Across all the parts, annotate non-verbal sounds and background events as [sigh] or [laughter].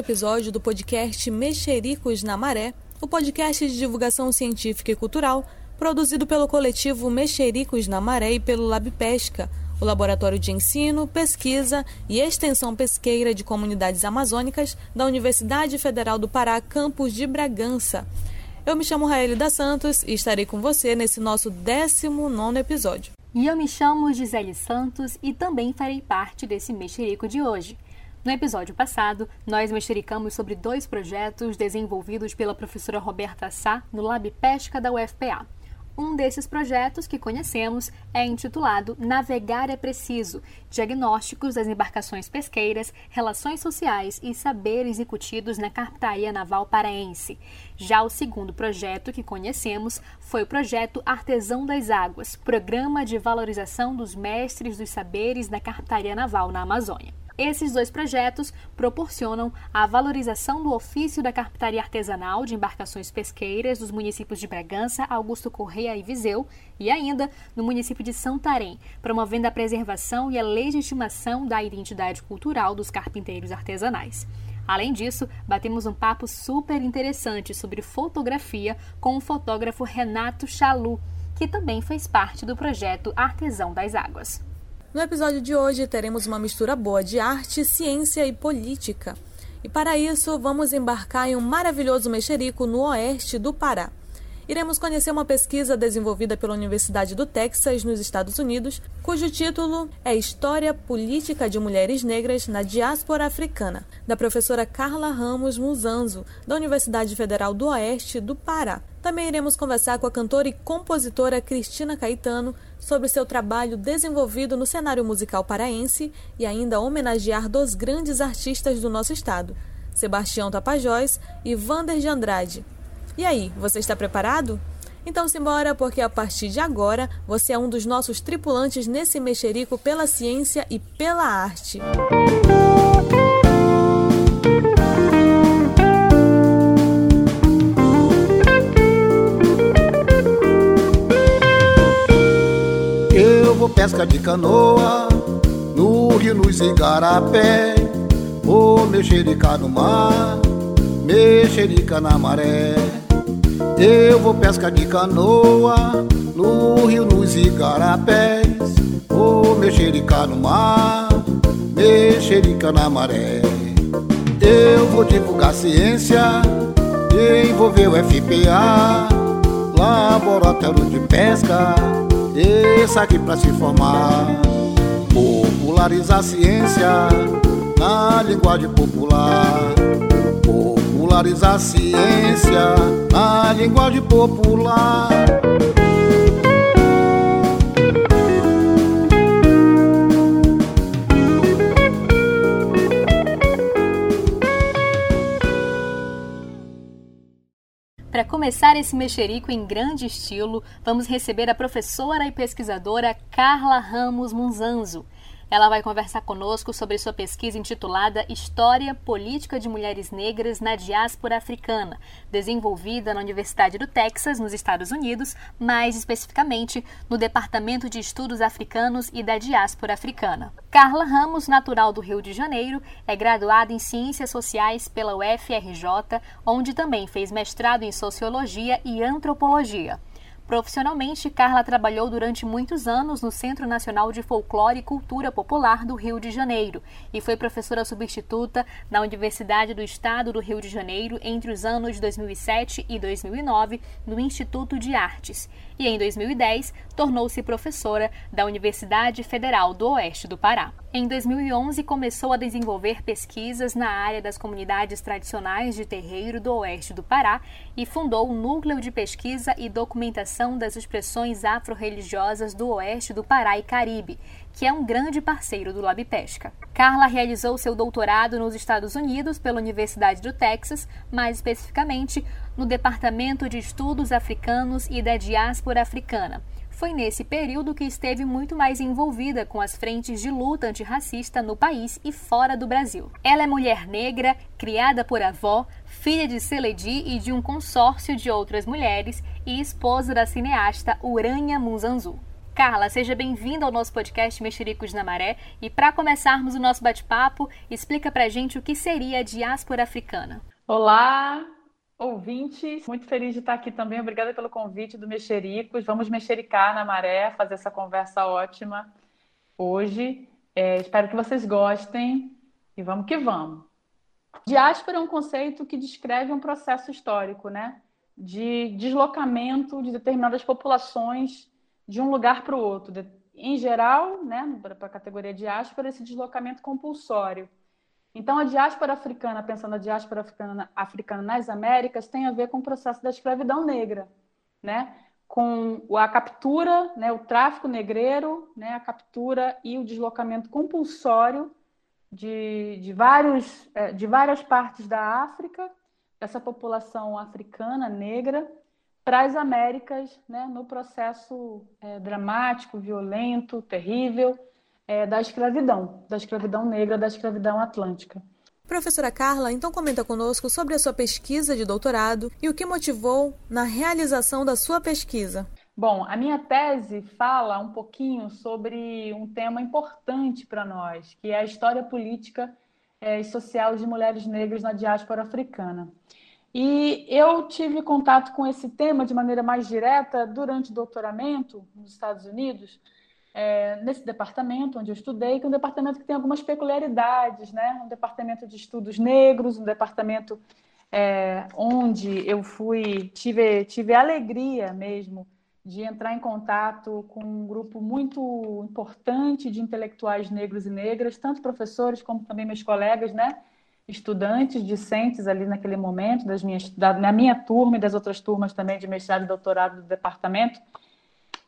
episódio do podcast Mexericos na Maré, o podcast de divulgação científica e cultural produzido pelo coletivo Mexericos na Maré e pelo Lab Pesca, o Laboratório de Ensino, Pesquisa e Extensão Pesqueira de Comunidades Amazônicas da Universidade Federal do Pará, campus de Bragança. Eu me chamo Raeli da Santos e estarei com você nesse nosso 19 episódio. E eu me chamo Gisele Santos e também farei parte desse mexerico de hoje. No episódio passado, nós mexericamos sobre dois projetos desenvolvidos pela professora Roberta Sá no Lab Pesca da UFPA. Um desses projetos que conhecemos é intitulado Navegar é Preciso Diagnósticos das embarcações pesqueiras, relações sociais e saberes incutidos na captaria naval paraense. Já o segundo projeto que conhecemos foi o projeto Artesão das Águas Programa de Valorização dos Mestres dos Saberes na Captaria Naval na Amazônia. Esses dois projetos proporcionam a valorização do ofício da carpintaria artesanal de embarcações pesqueiras dos municípios de Bragança, Augusto Correia e Viseu, e ainda no município de Santarém, promovendo a preservação e a legitimação da identidade cultural dos carpinteiros artesanais. Além disso, batemos um papo super interessante sobre fotografia com o fotógrafo Renato Chalu, que também fez parte do projeto Artesão das Águas. No episódio de hoje teremos uma mistura boa de arte, ciência e política. E para isso, vamos embarcar em um maravilhoso mexerico no oeste do Pará iremos conhecer uma pesquisa desenvolvida pela Universidade do Texas, nos Estados Unidos, cujo título é História Política de Mulheres Negras na Diáspora Africana, da professora Carla Ramos Muzanzo, da Universidade Federal do Oeste do Pará. Também iremos conversar com a cantora e compositora Cristina Caetano sobre seu trabalho desenvolvido no cenário musical paraense e ainda homenagear dois grandes artistas do nosso estado, Sebastião Tapajós e Vander de Andrade, e aí, você está preparado? Então simbora, porque a partir de agora você é um dos nossos tripulantes nesse mexerico pela ciência e pela arte. Eu vou pesca de canoa no rio, nos igarapé, vou mexericar no mar, mexerica na maré. Eu vou pescar de canoa no rio, nos igarapés. Vou mexericar no mar, mexerica na maré. Eu vou divulgar ciência, envolver o FPA, laboratório de pesca, esse aqui pra se formar. Popularizar a ciência na linguagem popular popularizar a ciência na linguagem popular. Começar esse mexerico em grande estilo, vamos receber a professora e pesquisadora Carla Ramos Munzanzo. Ela vai conversar conosco sobre sua pesquisa intitulada História Política de Mulheres Negras na Diáspora Africana, desenvolvida na Universidade do Texas, nos Estados Unidos, mais especificamente no Departamento de Estudos Africanos e da Diáspora Africana. Carla Ramos, natural do Rio de Janeiro, é graduada em Ciências Sociais pela UFRJ, onde também fez mestrado em Sociologia e Antropologia. Profissionalmente, Carla trabalhou durante muitos anos no Centro Nacional de Folclore e Cultura Popular do Rio de Janeiro e foi professora substituta na Universidade do Estado do Rio de Janeiro entre os anos 2007 e 2009 no Instituto de Artes. E em 2010 tornou-se professora da Universidade Federal do Oeste do Pará. Em 2011, começou a desenvolver pesquisas na área das comunidades tradicionais de terreiro do oeste do Pará e fundou o Núcleo de Pesquisa e Documentação das Expressões Afro-Religiosas do Oeste do Pará e Caribe, que é um grande parceiro do Lab Pesca. Carla realizou seu doutorado nos Estados Unidos pela Universidade do Texas, mais especificamente no Departamento de Estudos Africanos e da Diáspora Africana foi nesse período que esteve muito mais envolvida com as frentes de luta antirracista no país e fora do Brasil. Ela é mulher negra, criada por avó, filha de Seledi e de um consórcio de outras mulheres e esposa da cineasta Urânia Muzanzu. Carla, seja bem-vinda ao nosso podcast Mexericos na Maré. E para começarmos o nosso bate-papo, explica para gente o que seria a diáspora africana. Olá, ouvintes. Muito feliz de estar aqui também. Obrigada pelo convite do Mexericos. Vamos mexericar na maré, fazer essa conversa ótima hoje. É, espero que vocês gostem e vamos que vamos. Diáspora é um conceito que descreve um processo histórico, né? De deslocamento de determinadas populações de um lugar para o outro. Em geral, né, para a categoria diáspora, esse deslocamento compulsório. Então, a diáspora africana, pensando a diáspora africana, africana nas Américas, tem a ver com o processo da escravidão negra, né? com a captura, né, o tráfico negreiro, né, a captura e o deslocamento compulsório de, de, vários, é, de várias partes da África, dessa população africana negra, para as Américas, né, no processo é, dramático, violento, terrível é, da escravidão, da escravidão negra, da escravidão atlântica. Professora Carla, então comenta conosco sobre a sua pesquisa de doutorado e o que motivou na realização da sua pesquisa. Bom, a minha tese fala um pouquinho sobre um tema importante para nós, que é a história política é, e social de mulheres negras na diáspora africana. E eu tive contato com esse tema de maneira mais direta durante o doutoramento nos Estados Unidos, é, nesse departamento onde eu estudei, que é um departamento que tem algumas peculiaridades, né? Um departamento de estudos negros, um departamento é, onde eu fui tive tive a alegria mesmo de entrar em contato com um grupo muito importante de intelectuais negros e negras, tanto professores como também meus colegas, né? estudantes, discentes ali naquele momento, das minhas, da, na minha turma e das outras turmas também de mestrado e doutorado do departamento.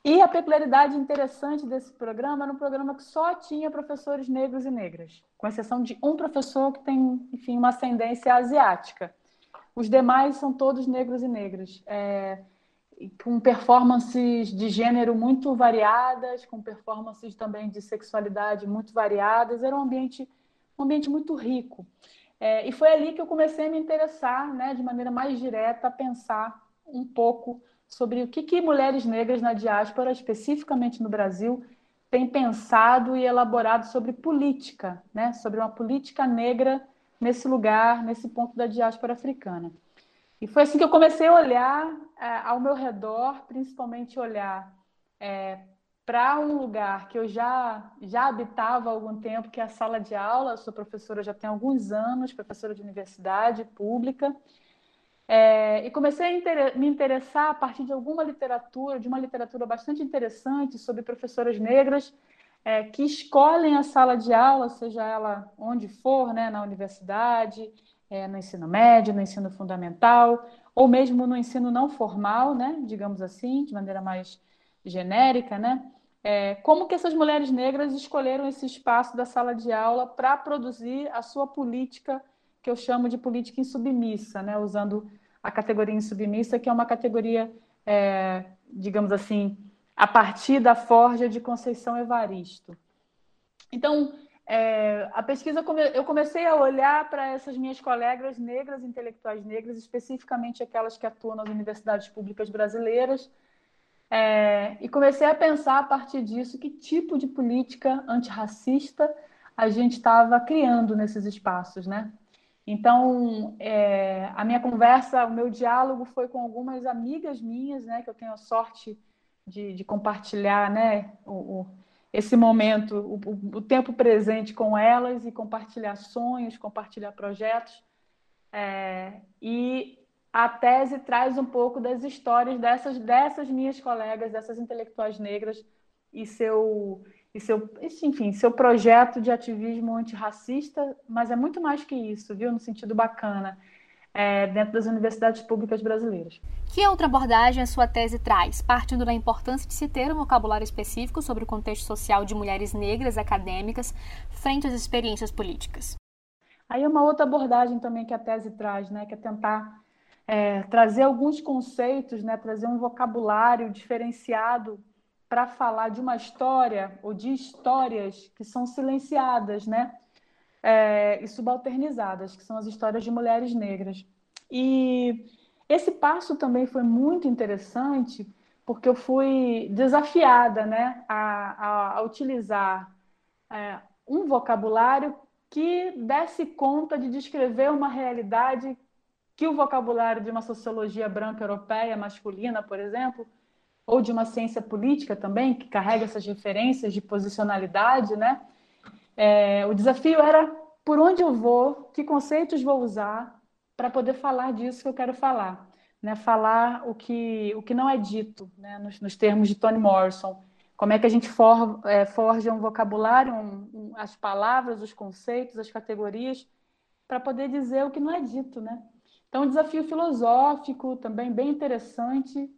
E a peculiaridade interessante desse programa era um programa que só tinha professores negros e negras, com exceção de um professor que tem, enfim, uma ascendência asiática. Os demais são todos negros e negras, é, com performances de gênero muito variadas, com performances também de sexualidade muito variadas. Era um ambiente, um ambiente muito rico. É, e foi ali que eu comecei a me interessar, né, de maneira mais direta, a pensar um pouco sobre o que, que mulheres negras na diáspora, especificamente no Brasil, têm pensado e elaborado sobre política, né, sobre uma política negra nesse lugar, nesse ponto da diáspora africana. E foi assim que eu comecei a olhar é, ao meu redor, principalmente olhar é, para um lugar que eu já, já habitava há algum tempo, que é a sala de aula. Eu sou professora já tem alguns anos, professora de universidade pública. É, e comecei a inter me interessar a partir de alguma literatura, de uma literatura bastante interessante sobre professoras negras é, que escolhem a sala de aula, seja ela onde for, né, na universidade, é, no ensino médio, no ensino fundamental, ou mesmo no ensino não formal, né, digamos assim, de maneira mais genérica, né? É, como que essas mulheres negras escolheram esse espaço da sala de aula para produzir a sua política, que eu chamo de política insubmissa, né? usando a categoria insubmissa, que é uma categoria, é, digamos assim, a partir da forja de Conceição Evaristo. Então, é, a pesquisa, eu comecei a olhar para essas minhas colegas negras, intelectuais negras, especificamente aquelas que atuam nas universidades públicas brasileiras, é, e comecei a pensar a partir disso que tipo de política antirracista a gente estava criando nesses espaços, né? Então, é, a minha conversa, o meu diálogo foi com algumas amigas minhas, né, que eu tenho a sorte de, de compartilhar, né, o, o, esse momento, o, o, tempo presente com elas e compartilhar sonhos, compartilhar projetos. É, e a tese traz um pouco das histórias dessas, dessas minhas colegas, dessas intelectuais negras e seu, e seu, enfim, seu projeto de ativismo antirracista, mas é muito mais que isso, viu? No sentido bacana, é, dentro das universidades públicas brasileiras. Que outra abordagem a sua tese traz, partindo da importância de se ter um vocabulário específico sobre o contexto social de mulheres negras acadêmicas frente às experiências políticas? Aí é uma outra abordagem também que a tese traz, né, que é tentar é, trazer alguns conceitos, né, trazer um vocabulário diferenciado para falar de uma história ou de histórias que são silenciadas, né, é, e subalternizadas, que são as histórias de mulheres negras. E esse passo também foi muito interessante, porque eu fui desafiada né, a, a, a utilizar é, um vocabulário que desse conta de descrever uma realidade que o vocabulário de uma sociologia branca europeia masculina, por exemplo, ou de uma ciência política também, que carrega essas referências de posicionalidade, né? É, o desafio era por onde eu vou, que conceitos vou usar para poder falar disso que eu quero falar, né? Falar o que o que não é dito, né? Nos, nos termos de Toni Morrison, como é que a gente for, é, forja um vocabulário, um, um, as palavras, os conceitos, as categorias, para poder dizer o que não é dito, né? Então, um desafio filosófico também bem interessante.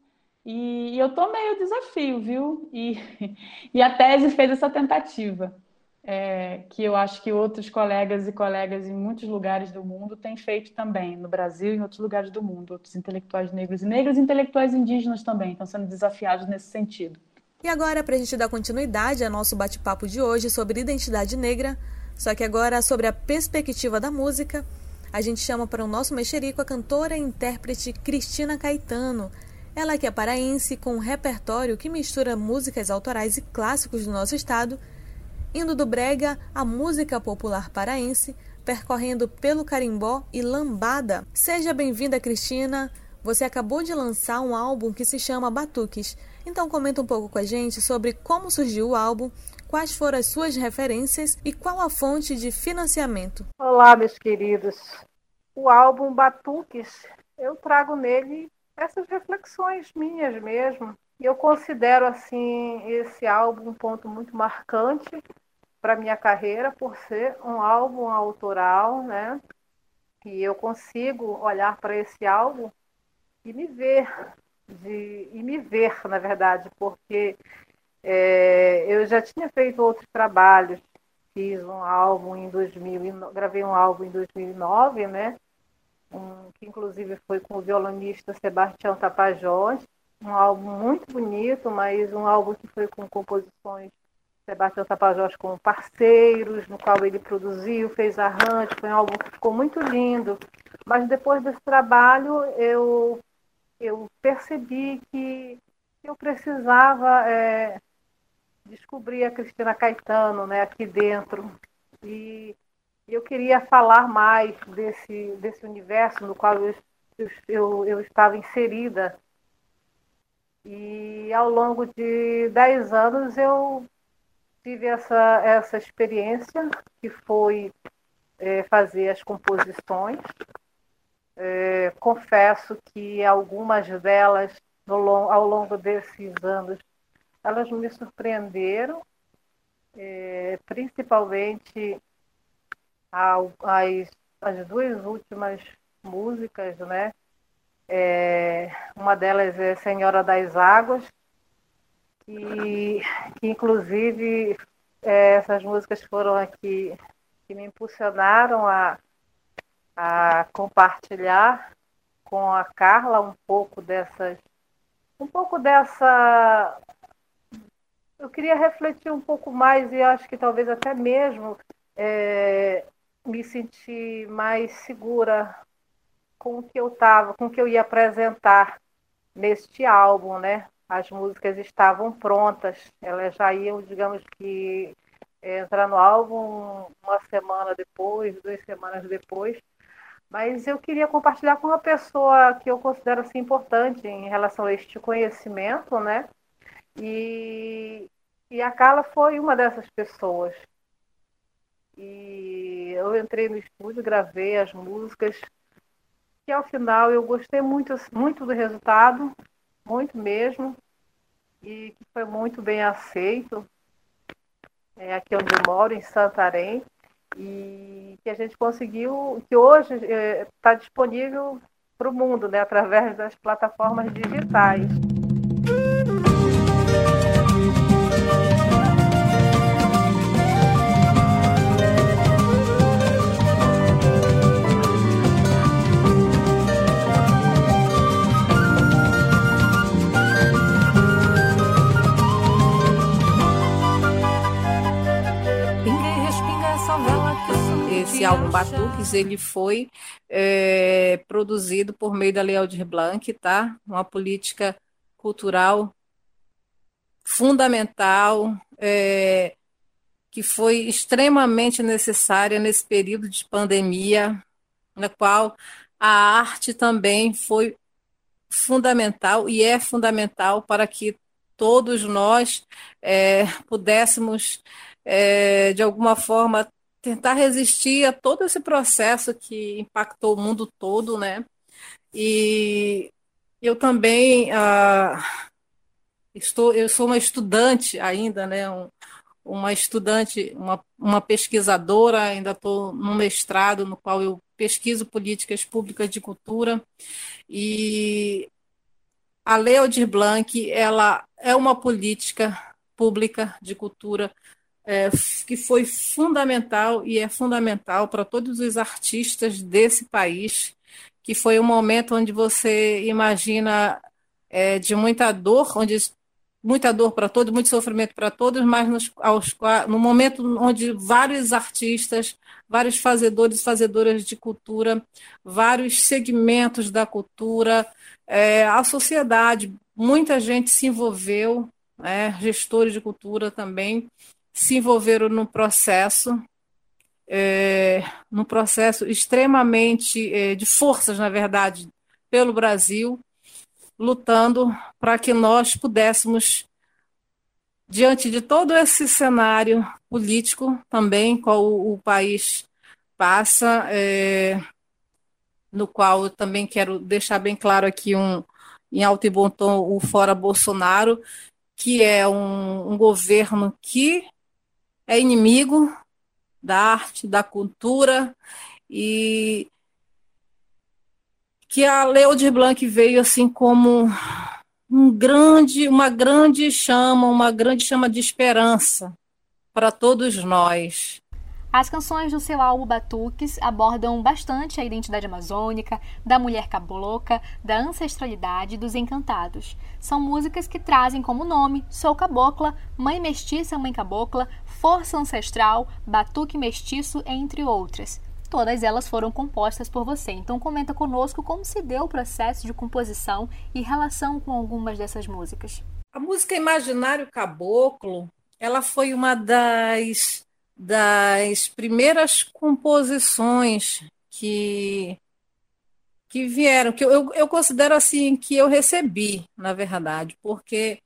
E, eu tomei o desafio, viu? E, [laughs] e a tese fez essa tentativa, é, que eu acho que outros colegas e colegas em muitos lugares do mundo têm feito também, no Brasil e em outros lugares do mundo. Outros intelectuais negros e negras e intelectuais indígenas também estão sendo desafiados nesse sentido. E agora, para a gente dar continuidade ao nosso bate-papo de hoje sobre identidade negra, só que agora sobre a perspectiva da música, a gente chama para o nosso mexerico a cantora e intérprete Cristina Caetano. Ela que é paraense com um repertório que mistura músicas autorais e clássicos do nosso estado, indo do brega à música popular paraense, percorrendo pelo carimbó e lambada. Seja bem-vinda, Cristina. Você acabou de lançar um álbum que se chama Batuques. Então comenta um pouco com a gente sobre como surgiu o álbum, quais foram as suas referências e qual a fonte de financiamento. Olá, meus queridos. O álbum Batuques, eu trago nele essas reflexões minhas mesmo. E eu considero assim esse álbum um ponto muito marcante para minha carreira por ser um álbum autoral, né? E eu consigo olhar para esse álbum e me ver de, e me ver, na verdade, porque é, eu já tinha feito outros trabalhos, fiz um álbum em 2000, gravei um álbum em 2009, né? Um, que inclusive foi com o violonista Sebastião Tapajós, um álbum muito bonito, mas um álbum que foi com composições Sebastião Tapajós com parceiros, no qual ele produziu, fez arranjo, foi um álbum que ficou muito lindo. Mas depois desse trabalho eu, eu percebi que eu precisava é, descobri a Cristina Caetano né, aqui dentro. E eu queria falar mais desse, desse universo no qual eu, eu, eu estava inserida. E ao longo de dez anos eu tive essa, essa experiência, que foi é, fazer as composições. É, confesso que algumas delas, no, ao longo desses anos, elas me surpreenderam, é, principalmente as, as duas últimas músicas, né? É, uma delas é Senhora das Águas, que, que inclusive é, essas músicas foram aqui que me impulsionaram a, a compartilhar com a Carla um pouco dessas um pouco dessa eu queria refletir um pouco mais e acho que talvez até mesmo é, me sentir mais segura com o que eu estava, com o que eu ia apresentar neste álbum, né? As músicas estavam prontas, elas já iam, digamos que, entrar no álbum uma semana depois, duas semanas depois. Mas eu queria compartilhar com uma pessoa que eu considero assim, importante em relação a este conhecimento, né? E, e a Carla foi uma dessas pessoas. E eu entrei no estúdio, gravei as músicas, e ao final eu gostei muito, muito do resultado, muito mesmo, e que foi muito bem aceito. É aqui onde eu moro, em Santarém, e que a gente conseguiu, que hoje está é, disponível para o mundo, né, através das plataformas digitais. Álbum Batuques, ele foi é, produzido por meio da Lei Aldir Blanc, tá? Uma política cultural fundamental, é, que foi extremamente necessária nesse período de pandemia, na qual a arte também foi fundamental e é fundamental para que todos nós é, pudéssemos, é, de alguma forma, tentar resistir a todo esse processo que impactou o mundo todo, né? E eu também ah, estou, eu sou uma estudante ainda, né? Um, uma estudante, uma, uma pesquisadora, ainda estou no mestrado no qual eu pesquiso políticas públicas de cultura e a Lei Aldir Blanc ela é uma política pública de cultura é, que foi fundamental e é fundamental para todos os artistas desse país, que foi um momento onde você imagina é, de muita dor, onde muita dor para todos, muito sofrimento para todos, mas nos, aos, no momento onde vários artistas, vários fazedores e fazedoras de cultura, vários segmentos da cultura, é, a sociedade, muita gente se envolveu, né, gestores de cultura também, se envolveram no processo, é, no processo extremamente é, de forças, na verdade, pelo Brasil, lutando para que nós pudéssemos, diante de todo esse cenário político também, qual o, o país passa, é, no qual eu também quero deixar bem claro aqui um em alto e bom tom o fora Bolsonaro, que é um, um governo que é inimigo da arte, da cultura e que a Leodir Blanc veio assim como um grande, uma grande chama, uma grande chama de esperança para todos nós. As canções do seu álbum Batuques abordam bastante a identidade amazônica, da mulher cabocla, da ancestralidade dos encantados. São músicas que trazem como nome Sou Cabocla, Mãe Mestiça, Mãe Cabocla, Força Ancestral, Batuque Mestiço, entre outras. Todas elas foram compostas por você. Então comenta conosco como se deu o processo de composição e relação com algumas dessas músicas. A música Imaginário Caboclo, ela foi uma das das primeiras composições que que vieram, que eu, eu considero assim que eu recebi, na verdade, porque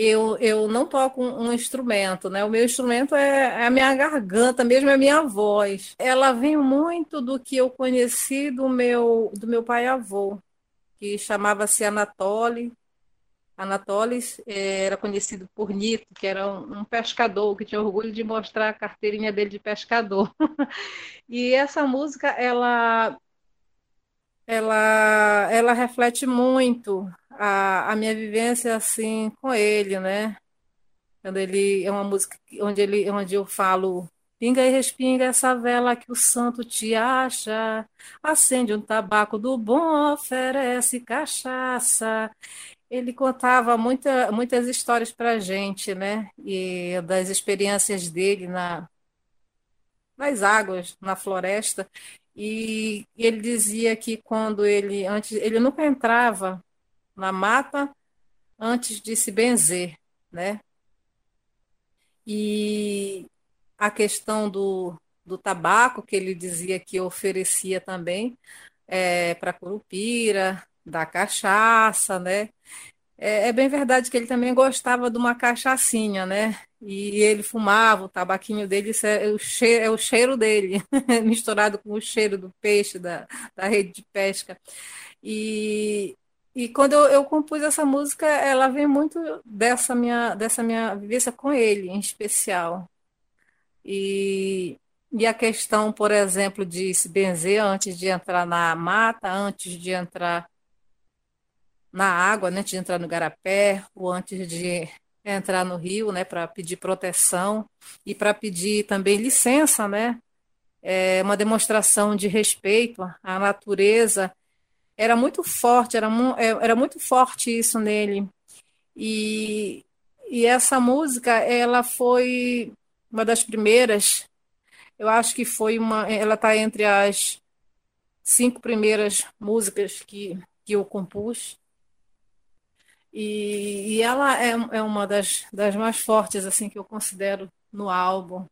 eu, eu não toco um, um instrumento, né? O meu instrumento é, é, a minha garganta, mesmo é a minha voz. Ela vem muito do que eu conheci do meu, do meu pai avô, que chamava-se Anatoly, Anatolis eh, era conhecido por Nito, que era um, um, pescador que tinha orgulho de mostrar a carteirinha dele de pescador. [laughs] e essa música ela ela ela reflete muito a, a minha vivência assim com ele, né? Quando ele é uma música onde ele onde eu falo Pinga e respinga essa vela que o santo te acha. Acende um tabaco do bom, oferece cachaça ele contava muita, muitas histórias para a gente, né? E das experiências dele na, nas águas, na floresta. E ele dizia que quando ele antes ele nunca entrava na mata antes de se benzer, né? E a questão do, do tabaco que ele dizia que oferecia também é, para Curupira, da cachaça, né? É, é, bem verdade que ele também gostava de uma cachaçinha, né? E ele fumava, o tabaquinho dele é o cheiro, é o cheiro dele, [laughs] misturado com o cheiro do peixe, da, da rede de pesca. E, e quando eu, compus essa música, ela vem muito dessa minha, dessa minha vivência com ele, em especial. E, e a questão, por exemplo, de se benzer antes de entrar na mata, antes de entrar na água, né, antes de entrar no garapé, ou antes de entrar no rio, né, para pedir proteção e para pedir também licença, né, é uma demonstração de respeito à natureza. Era muito forte, era, é, era muito forte isso nele. E, e essa música, ela foi uma das primeiras, eu acho que foi uma, ela está entre as cinco primeiras músicas que, que eu compus. E, e ela é, é uma das, das mais fortes assim que eu considero no álbum,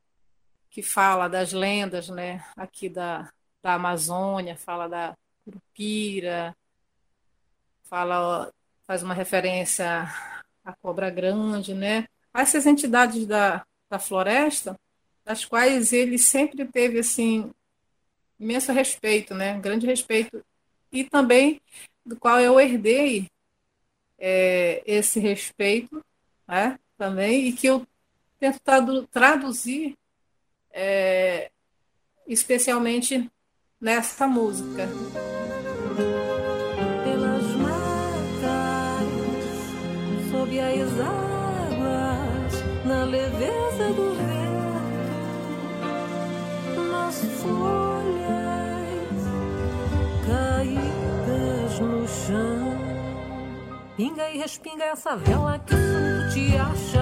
que fala das lendas, né, aqui da, da Amazônia, fala da Curupira, fala faz uma referência à cobra grande, né? Essas entidades da, da floresta, das quais ele sempre teve assim imenso respeito, né? Grande respeito e também do qual eu herdei é, esse respeito, né? Também e que eu tento traduzir é, especialmente nessa música. Pelas matas, sob as águas, na leveza do vento, nas folhas caídas no chão. Pinga e respinga essa vela que santo te acha.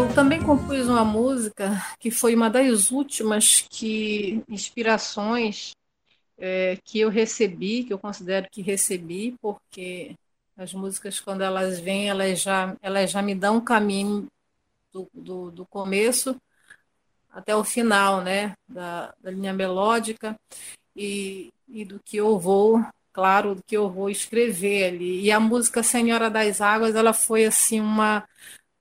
Eu também compus uma música que foi uma das últimas que inspirações é, que eu recebi, que eu considero que recebi, porque as músicas quando elas vêm, elas já, elas já me dão um caminho do, do, do começo até o final, né, da, da linha melódica e, e do que eu vou, claro, do que eu vou escrever ali. E a música Senhora das Águas, ela foi assim uma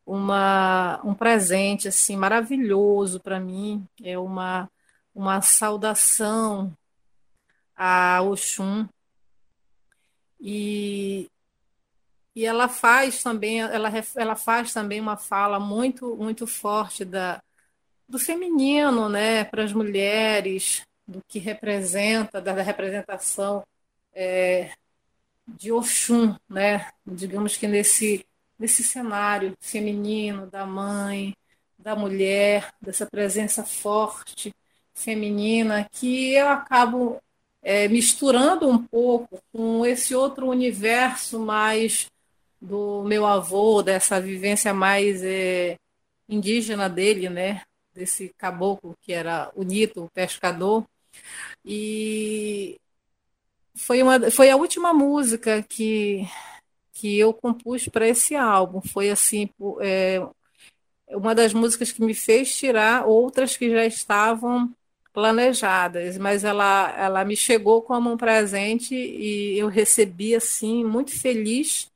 uma um presente assim maravilhoso para mim, é uma uma saudação a Oxum. E e ela faz também ela, ela faz também uma fala muito muito forte da do feminino, né, para as mulheres, do que representa, da, da representação é, de Oxum, né, digamos que nesse, nesse cenário feminino, da mãe, da mulher, dessa presença forte feminina, que eu acabo é, misturando um pouco com esse outro universo mais do meu avô, dessa vivência mais é, indígena dele, né? Desse caboclo que era o Nito, o pescador. E foi, uma, foi a última música que, que eu compus para esse álbum. Foi assim, é, uma das músicas que me fez tirar outras que já estavam planejadas, mas ela, ela me chegou como um presente e eu recebi assim muito feliz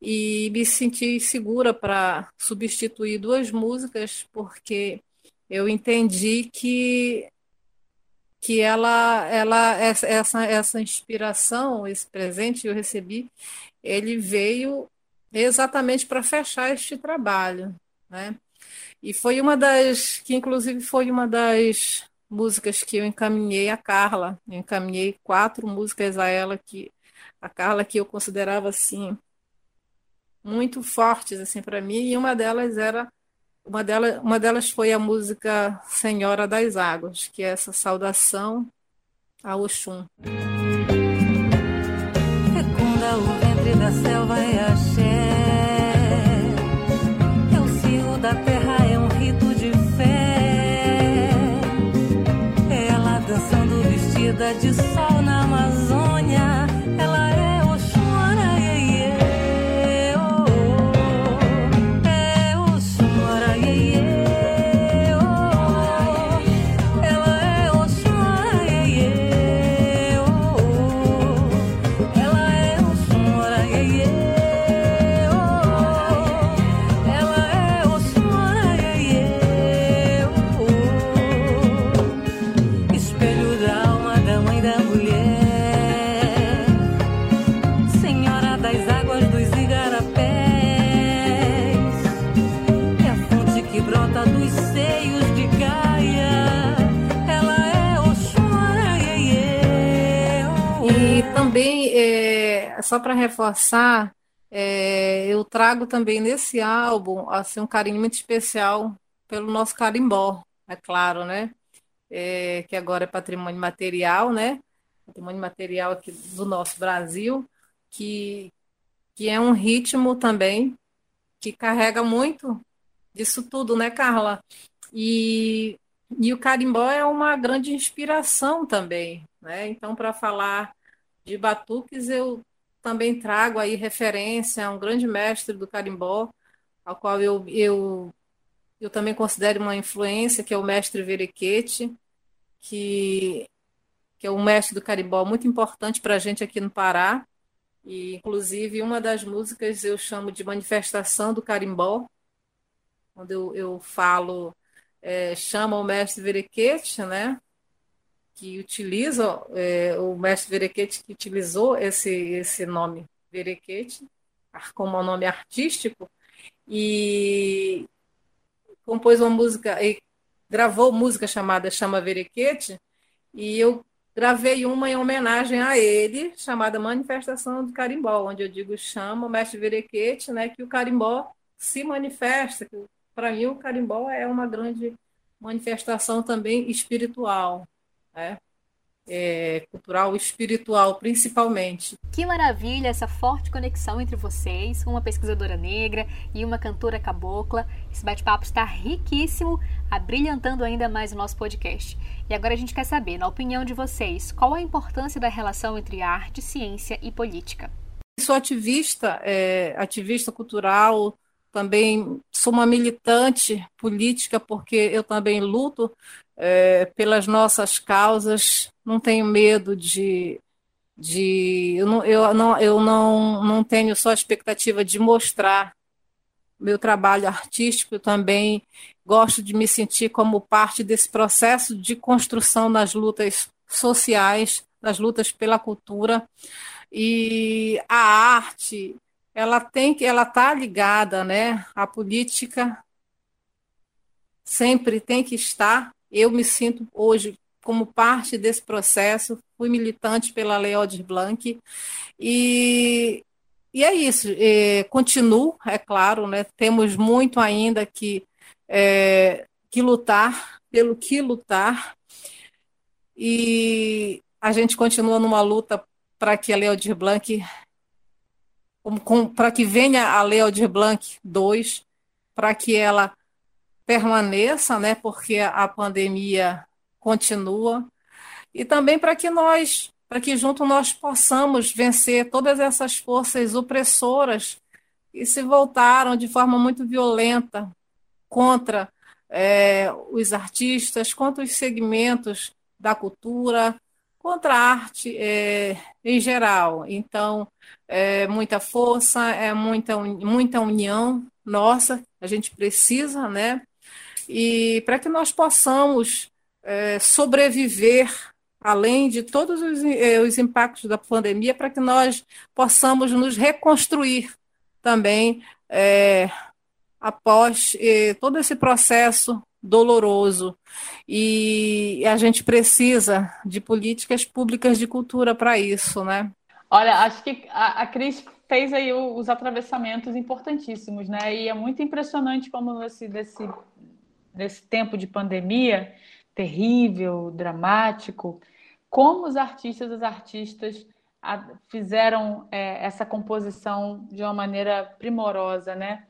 e me senti segura para substituir duas músicas porque eu entendi que que ela ela essa essa, inspiração, esse presente que eu recebi, ele veio exatamente para fechar este trabalho, né? E foi uma das que inclusive foi uma das músicas que eu encaminhei a Carla. Eu encaminhei quatro músicas a ela que a Carla que eu considerava assim muito fortes assim para mim e uma delas era uma delas, uma delas foi a música Senhora das Águas, que é essa saudação a Oxum. Da selva é axé. É o cio da terra, é um rito de fé. É ela dançando vestida de é, só para reforçar, é, eu trago também nesse álbum assim, um carinho muito especial pelo nosso carimbó, é claro, né? É, que agora é patrimônio material, né? Patrimônio material aqui do nosso Brasil, que, que é um ritmo também que carrega muito disso tudo, né, Carla? E, e o carimbó é uma grande inspiração também, né? Então, para falar de batuques, eu também trago aí referência a um grande mestre do carimbó, ao qual eu, eu, eu também considero uma influência, que é o mestre Verequete, que, que é um mestre do carimbó muito importante para a gente aqui no Pará. E, inclusive, uma das músicas eu chamo de Manifestação do Carimbó, onde eu, eu falo, é, chama o mestre Verequete, né? Que utiliza, é, o mestre Verequete que utilizou esse, esse nome Verequete como um nome artístico e compôs uma música, e gravou música chamada Chama Verequete e eu gravei uma em homenagem a ele, chamada Manifestação do Carimbó, onde eu digo chama o mestre Verequete, né, que o carimbó se manifesta, para mim o carimbó é uma grande manifestação também espiritual, né? É, cultural, espiritual, principalmente. Que maravilha essa forte conexão entre vocês, uma pesquisadora negra e uma cantora cabocla. Esse bate-papo está riquíssimo, abrilhantando ainda mais o nosso podcast. E agora a gente quer saber, na opinião de vocês, qual a importância da relação entre arte, ciência e política? Sou ativista, é, ativista cultural, também sou uma militante política, porque eu também luto é, pelas nossas causas, não tenho medo de. de eu não, eu não, eu não, não tenho só a expectativa de mostrar meu trabalho artístico, também gosto de me sentir como parte desse processo de construção nas lutas sociais, nas lutas pela cultura. E a arte, ela tem que ela está ligada né à política sempre tem que estar eu me sinto hoje como parte desse processo, fui militante pela Lei Aldir Blanc, e, e é isso, é, continuo, é claro, né, temos muito ainda que, é, que lutar, pelo que lutar, e a gente continua numa luta para que a Lei Aldir Blanc, para que venha a Lei Aldir Blanc 2, para que ela permaneça, né, porque a pandemia continua, e também para que nós, para que junto nós possamos vencer todas essas forças opressoras que se voltaram de forma muito violenta contra é, os artistas, contra os segmentos da cultura, contra a arte é, em geral. Então, é muita força, é muita, muita união nossa, a gente precisa, né? E para que nós possamos é, sobreviver além de todos os, é, os impactos da pandemia, para que nós possamos nos reconstruir também é, após é, todo esse processo doloroso. E a gente precisa de políticas públicas de cultura para isso, né? Olha, acho que a, a Cris fez aí os atravessamentos importantíssimos, né? E é muito impressionante como esse, desse nesse tempo de pandemia terrível, dramático, como os artistas as artistas fizeram é, essa composição de uma maneira primorosa, né?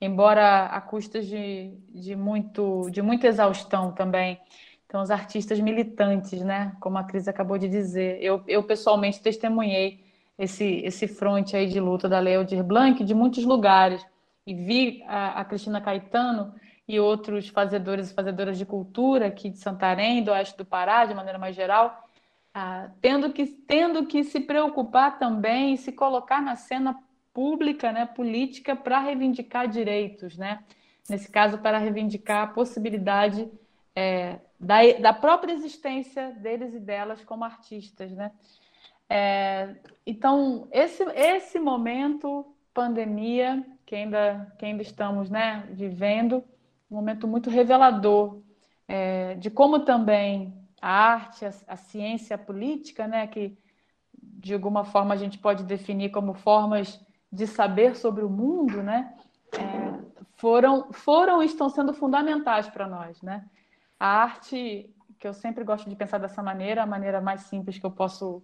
Embora a custas de, de, muito, de muita exaustão também. Então, os artistas militantes, né? Como a Cris acabou de dizer. Eu, eu pessoalmente testemunhei esse, esse fronte aí de luta da Lei Aldir Blanc de muitos lugares. E vi a, a Cristina Caetano e outros fazedores e fazedoras de cultura aqui de Santarém, do oeste do Pará, de maneira mais geral, ah, tendo, que, tendo que se preocupar também e se colocar na cena pública, né, política, para reivindicar direitos, né? nesse caso, para reivindicar a possibilidade é, da, da própria existência deles e delas como artistas. Né? É, então, esse, esse momento, pandemia, que ainda, que ainda estamos né, vivendo, um momento muito revelador é, de como também a arte, a, a, ciência, a política, né, que de alguma forma a gente pode definir como formas de saber sobre o mundo, né? É, foram, foram e estão sendo fundamentais para nós, né? A arte, que eu sempre gosto de pensar dessa maneira, a maneira mais simples que eu posso,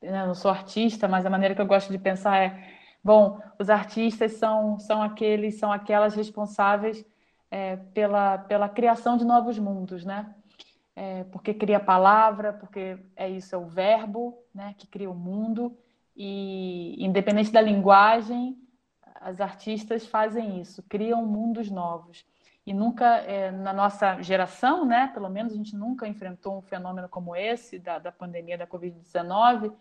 né? eu não sou artista, mas a maneira que eu gosto de pensar é, bom, os artistas são, são aqueles, são aquelas responsáveis é, pela, pela criação de novos mundos, né? É, porque cria a palavra, porque é isso, é o verbo, né, que cria o mundo, e independente da linguagem, as artistas fazem isso, criam mundos novos. E nunca, é, na nossa geração, né, pelo menos a gente nunca enfrentou um fenômeno como esse, da, da pandemia da Covid-19,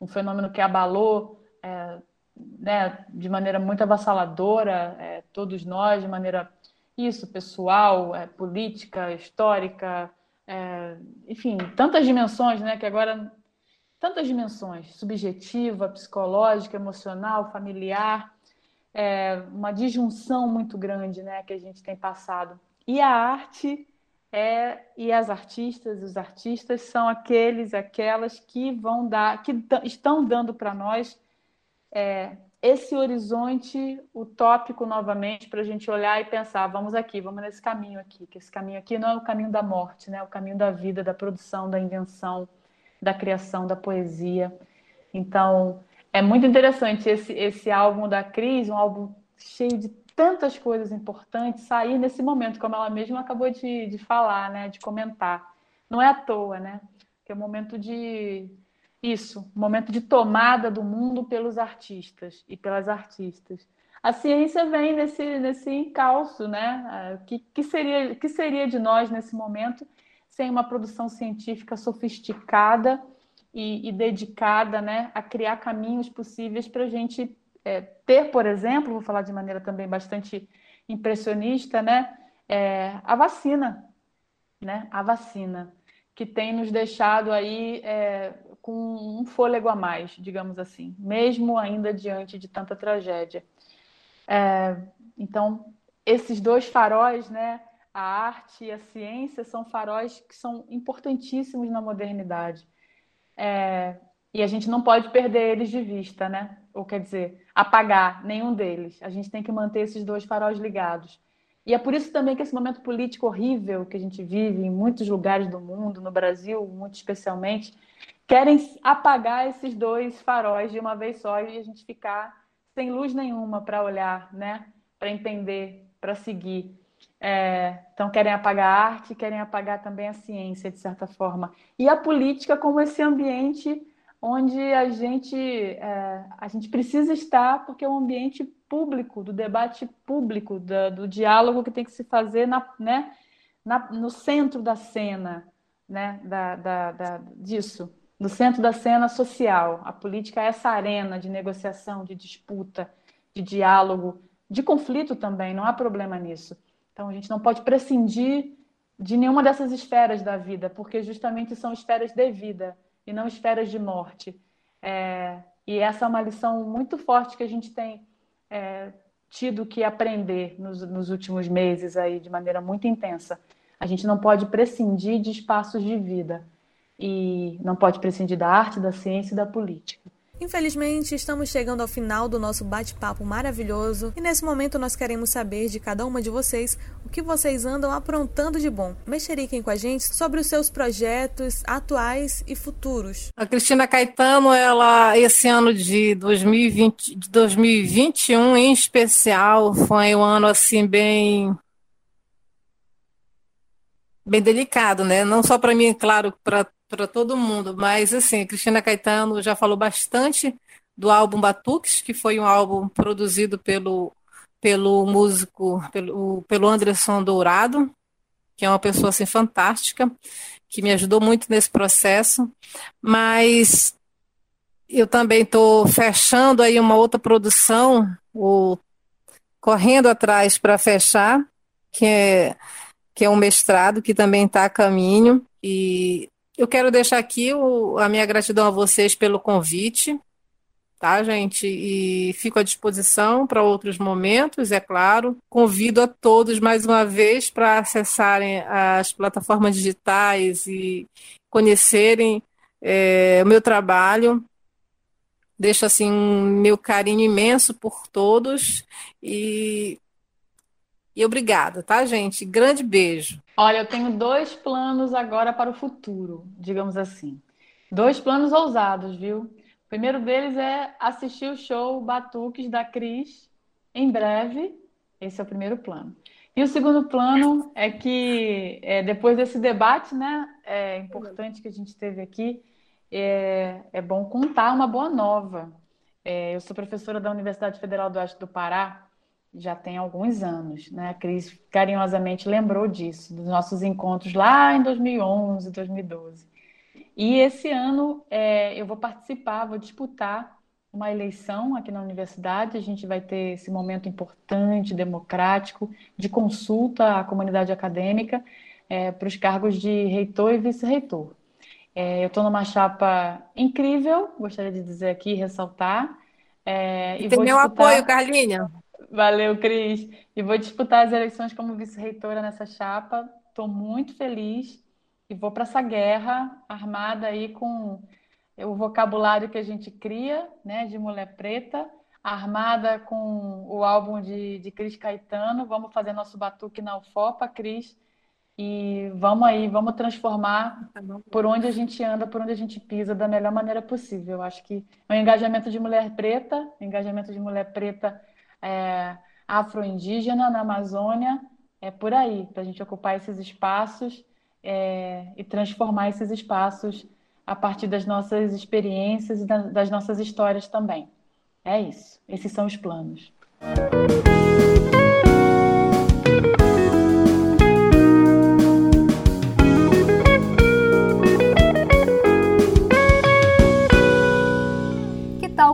um fenômeno que abalou é, né, de maneira muito avassaladora é, todos nós, de maneira, isso, pessoal, é, política, histórica, é, enfim, tantas dimensões, né, que agora tantas dimensões, subjetiva, psicológica, emocional, familiar, é, uma disjunção muito grande, né, que a gente tem passado. E a arte é e as artistas, os artistas são aqueles, aquelas que vão dar, que estão dando para nós é, esse horizonte utópico novamente para a gente olhar e pensar, vamos aqui, vamos nesse caminho aqui, que esse caminho aqui não é o caminho da morte, né? É o caminho da vida, da produção, da invenção, da criação, da poesia. Então, é muito interessante esse, esse álbum da Cris, um álbum cheio de tantas coisas importantes, sair nesse momento, como ela mesma acabou de, de falar, né, de comentar. Não é à toa, né? Que é um momento de isso, momento de tomada do mundo pelos artistas e pelas artistas. A ciência vem nesse, nesse encalço, né? O que, que, seria, que seria de nós nesse momento sem uma produção científica sofisticada e, e dedicada né, a criar caminhos possíveis para a gente é, ter, por exemplo, vou falar de maneira também bastante impressionista, né, é, a vacina, né, a vacina, que tem nos deixado aí é, com um fôlego a mais, digamos assim, mesmo ainda diante de tanta tragédia. É, então, esses dois faróis, né, a arte e a ciência são faróis que são importantíssimos na modernidade. É, e a gente não pode perder eles de vista, né? Ou quer dizer, apagar nenhum deles. A gente tem que manter esses dois faróis ligados. E é por isso também que esse momento político horrível que a gente vive em muitos lugares do mundo, no Brasil muito especialmente, querem apagar esses dois faróis de uma vez só e a gente ficar sem luz nenhuma para olhar, né? Para entender, para seguir. É, então, querem apagar a arte, querem apagar também a ciência, de certa forma. E a política como esse ambiente onde a gente, é, a gente precisa estar, porque é um ambiente público, do debate público, do, do diálogo que tem que se fazer na, né, na, no centro da cena né, da, da, da, disso, no centro da cena social. A política é essa arena de negociação, de disputa, de diálogo, de conflito também, não há problema nisso. Então, a gente não pode prescindir de nenhuma dessas esferas da vida, porque justamente são esferas de vida e não esferas de morte. É, e essa é uma lição muito forte que a gente tem é, tido que aprender nos, nos últimos meses aí de maneira muito intensa. A gente não pode prescindir de espaços de vida e não pode prescindir da arte, da ciência e da política. Infelizmente, estamos chegando ao final do nosso bate-papo maravilhoso e nesse momento nós queremos saber de cada uma de vocês o que vocês andam aprontando de bom. Mexeriquem com a gente sobre os seus projetos atuais e futuros. A Cristina Caetano, ela esse ano de 2020, de 2021 em especial, foi um ano assim bem bem delicado, né? Não só para mim, claro, para para todo mundo. Mas, assim, Cristina Caetano já falou bastante do álbum Batuques, que foi um álbum produzido pelo, pelo músico, pelo, pelo Anderson Dourado, que é uma pessoa assim, fantástica, que me ajudou muito nesse processo. Mas eu também estou fechando aí uma outra produção, ou correndo atrás para fechar, que é, que é um mestrado que também está a caminho. E eu quero deixar aqui o, a minha gratidão a vocês pelo convite, tá, gente? E fico à disposição para outros momentos, é claro. Convido a todos mais uma vez para acessarem as plataformas digitais e conhecerem é, o meu trabalho. deixo assim meu carinho imenso por todos e e obrigada, tá, gente? Grande beijo. Olha, eu tenho dois planos agora para o futuro, digamos assim. Dois planos ousados, viu? O primeiro deles é assistir o show Batuques da Cris em breve. Esse é o primeiro plano. E o segundo plano é que, é, depois desse debate, né, é importante que a gente teve aqui, é, é bom contar uma boa nova. É, eu sou professora da Universidade Federal do Oeste do Pará já tem alguns anos, né? A Cris carinhosamente lembrou disso, dos nossos encontros lá em 2011, 2012. E esse ano é, eu vou participar, vou disputar uma eleição aqui na universidade. A gente vai ter esse momento importante, democrático, de consulta à comunidade acadêmica é, para os cargos de reitor e vice-reitor. É, eu estou numa chapa incrível, gostaria de dizer aqui, ressaltar. É, e, tem meu disputar... apoio, Carlinha. Valeu, Cris. E vou disputar as eleições como vice-reitora nessa chapa. Estou muito feliz e vou para essa guerra armada aí com o vocabulário que a gente cria, né, de mulher preta, armada com o álbum de, de Cris Caetano. Vamos fazer nosso batuque na UFOPA, Cris. E vamos aí, vamos transformar tá por onde a gente anda, por onde a gente pisa, da melhor maneira possível. Eu acho que o engajamento de mulher preta, engajamento de mulher preta é, afro-indígena na Amazônia, é por aí, para a gente ocupar esses espaços é, e transformar esses espaços a partir das nossas experiências e das nossas histórias também. É isso. Esses são os planos.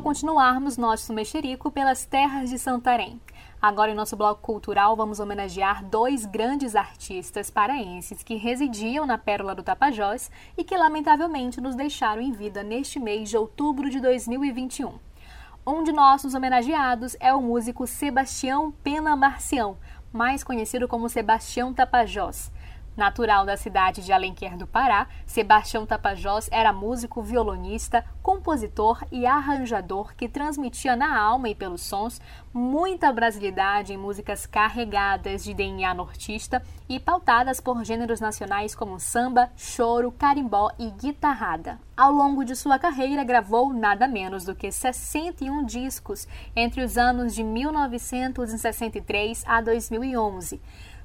Continuarmos nosso mexerico pelas terras de Santarém. Agora, em nosso bloco cultural, vamos homenagear dois grandes artistas paraenses que residiam na Pérola do Tapajós e que, lamentavelmente, nos deixaram em vida neste mês de outubro de 2021. Um de nossos homenageados é o músico Sebastião Pena Marcião, mais conhecido como Sebastião Tapajós. Natural da cidade de Alenquer do Pará, Sebastião Tapajós era músico, violonista, compositor e arranjador que transmitia na alma e pelos sons muita brasilidade em músicas carregadas de DNA nortista e pautadas por gêneros nacionais como samba, choro, carimbó e guitarrada. Ao longo de sua carreira, gravou nada menos do que 61 discos entre os anos de 1963 a 2011.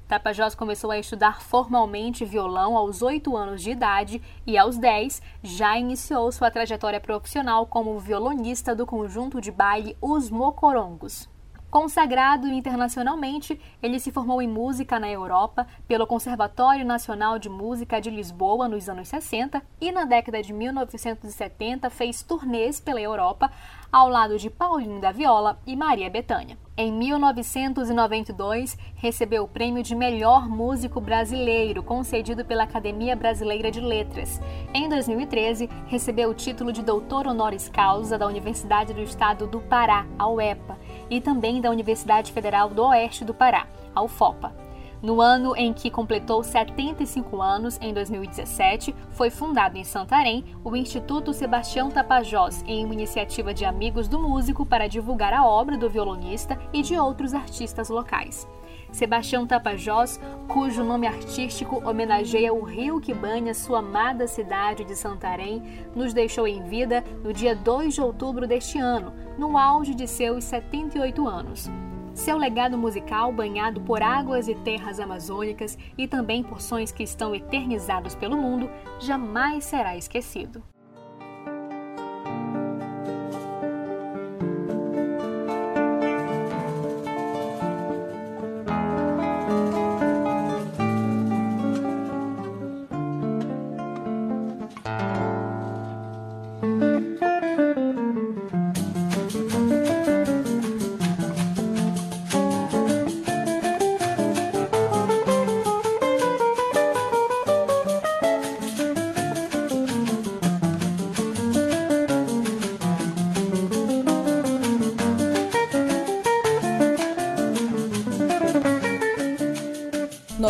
Tapajós começou a estudar formalmente violão aos 8 anos de idade e, aos 10, já iniciou sua trajetória profissional como violonista do conjunto de baile Os Mocorongos. Consagrado internacionalmente, ele se formou em música na Europa pelo Conservatório Nacional de Música de Lisboa nos anos 60 e na década de 1970 fez turnês pela Europa ao lado de Paulinho da Viola e Maria Bethânia. Em 1992, recebeu o prêmio de melhor músico brasileiro, concedido pela Academia Brasileira de Letras. Em 2013, recebeu o título de doutor honoris causa da Universidade do Estado do Pará, a UEPA, e também da Universidade Federal do Oeste do Pará, a UFOPA. No ano em que completou 75 anos, em 2017, foi fundado em Santarém o Instituto Sebastião Tapajós, em uma iniciativa de amigos do músico para divulgar a obra do violonista e de outros artistas locais. Sebastião Tapajós, cujo nome artístico homenageia o rio que banha sua amada cidade de Santarém, nos deixou em vida no dia 2 de outubro deste ano, no auge de seus 78 anos. Seu legado musical, banhado por águas e terras amazônicas e também por sons que estão eternizados pelo mundo, jamais será esquecido.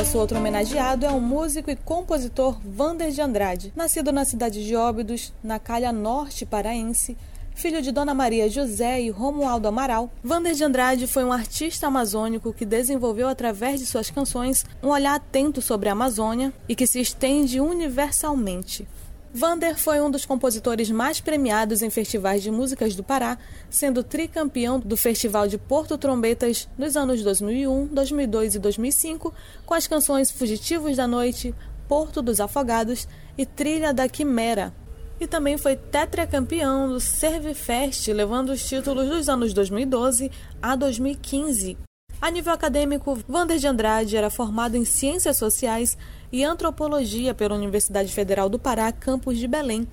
Nosso outro homenageado é o músico e compositor Vander de Andrade. Nascido na cidade de Óbidos, na calha norte paraense, Filho de Dona Maria José e Romualdo Amaral, Vander de Andrade foi um artista amazônico que desenvolveu através de suas canções um olhar atento sobre a Amazônia e que se estende universalmente. Vander foi um dos compositores mais premiados em festivais de músicas do Pará, sendo tricampeão do Festival de Porto Trombetas nos anos 2001, 2002 e 2005, com as canções Fugitivos da Noite, Porto dos Afogados e Trilha da Quimera. E também foi tetracampeão do Servifest, levando os títulos dos anos 2012 a 2015. A nível acadêmico, Vander de Andrade era formado em Ciências Sociais e Antropologia pela Universidade Federal do Pará, campus de Belém,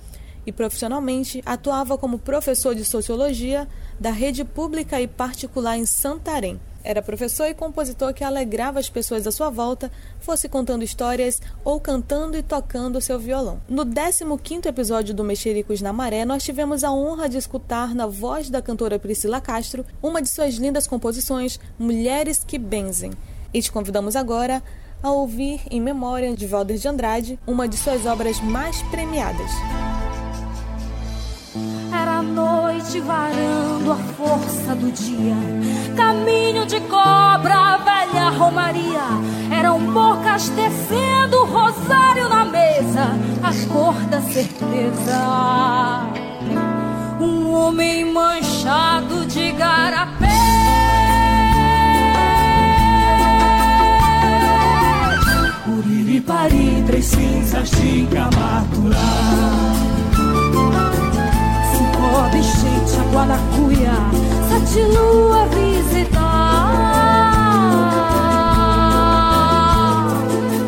e profissionalmente atuava como professor de Sociologia da rede pública e particular em Santarém. Era professor e compositor que alegrava as pessoas à sua volta, fosse contando histórias ou cantando e tocando seu violão. No 15º episódio do Mexericos na Maré, nós tivemos a honra de escutar na voz da cantora Priscila Castro uma de suas lindas composições, Mulheres que Benzem. E te convidamos agora a ouvir em memória de Valder de Andrade, uma de suas obras mais premiadas. Era noite varando a força do dia, caminho de cobra, velha romaria. Eram bocas tecendo rosário na mesa, a cor da certeza. Um homem manchado de garapé. Pari, três cinzas de camatura. Cinco enchente, a Guanacuia, sete lua visitar.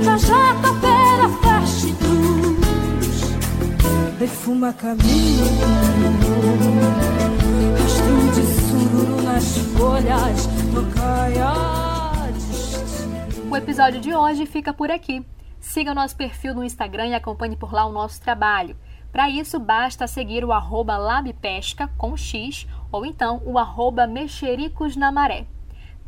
Já já tapera, feste luz, defuma caminho. Rastro de sururu nas folhas, tocaia. O episódio de hoje fica por aqui. Siga o nosso perfil no Instagram e acompanhe por lá o nosso trabalho. Para isso, basta seguir o arroba labpesca com X ou então o arroba mexericos na maré.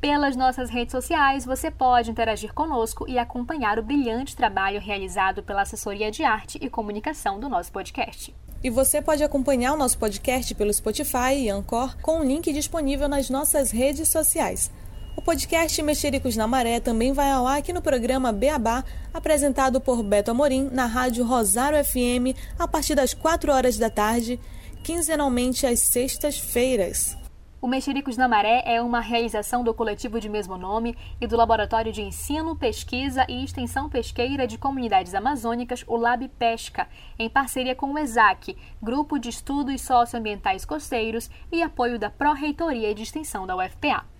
Pelas nossas redes sociais, você pode interagir conosco e acompanhar o brilhante trabalho realizado pela assessoria de arte e comunicação do nosso podcast. E você pode acompanhar o nosso podcast pelo Spotify e Anchor com o link disponível nas nossas redes sociais. O podcast Mexericos na Maré também vai ao ar aqui no programa Beabá, apresentado por Beto Amorim na rádio Rosário FM a partir das 4 horas da tarde, quinzenalmente às sextas-feiras. O Mexericos na Maré é uma realização do coletivo de mesmo nome e do Laboratório de Ensino, Pesquisa e Extensão Pesqueira de Comunidades Amazônicas, o Lab Pesca, em parceria com o ESAC, Grupo de Estudos Socioambientais Costeiros e apoio da Pró-Reitoria de Extensão da UFPA.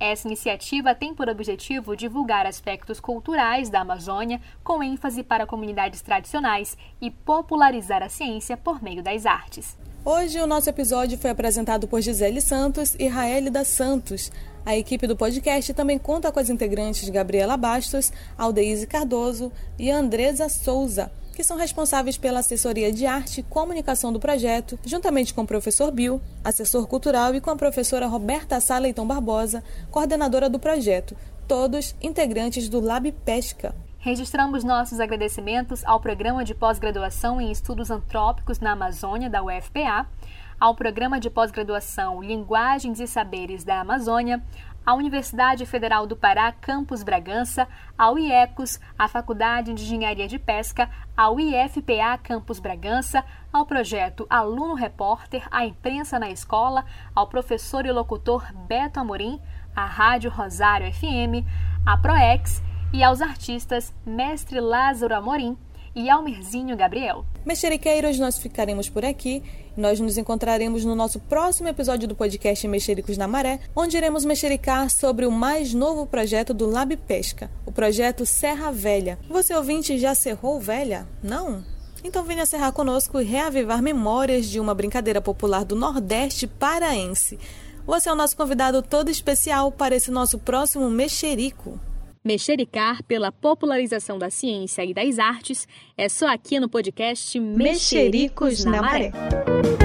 Essa iniciativa tem por objetivo divulgar aspectos culturais da Amazônia, com ênfase para comunidades tradicionais, e popularizar a ciência por meio das artes. Hoje o nosso episódio foi apresentado por Gisele Santos e Raelida Santos. A equipe do podcast também conta com as integrantes Gabriela Bastos, Aldeise Cardoso e Andresa Souza que são responsáveis pela assessoria de arte e comunicação do projeto, juntamente com o professor Bill, assessor cultural, e com a professora Roberta Sá Leitão Barbosa, coordenadora do projeto, todos integrantes do Lab Pesca. Registramos nossos agradecimentos ao Programa de Pós-Graduação em Estudos Antrópicos na Amazônia, da UFPA, ao Programa de Pós-Graduação Linguagens e Saberes da Amazônia, à Universidade Federal do Pará, Campus Bragança, ao IECOS, à Faculdade de Engenharia de Pesca, ao IFPA Campus Bragança, ao projeto Aluno Repórter, à Imprensa na Escola, ao professor e locutor Beto Amorim, à Rádio Rosário FM, à Proex e aos artistas Mestre Lázaro Amorim, e Almerzinho Gabriel. Mexeriqueiros, nós ficaremos por aqui. Nós nos encontraremos no nosso próximo episódio do podcast Mexericos na Maré, onde iremos mexericar sobre o mais novo projeto do Lab Pesca, o projeto Serra Velha. Você ouvinte já serrou velha? Não? Então venha serrar conosco e reavivar memórias de uma brincadeira popular do Nordeste paraense. Você é o nosso convidado todo especial para esse nosso próximo mexerico. Mexericar pela popularização da ciência e das artes é só aqui no podcast Mexericos, Mexericos na, na Maré. Maré.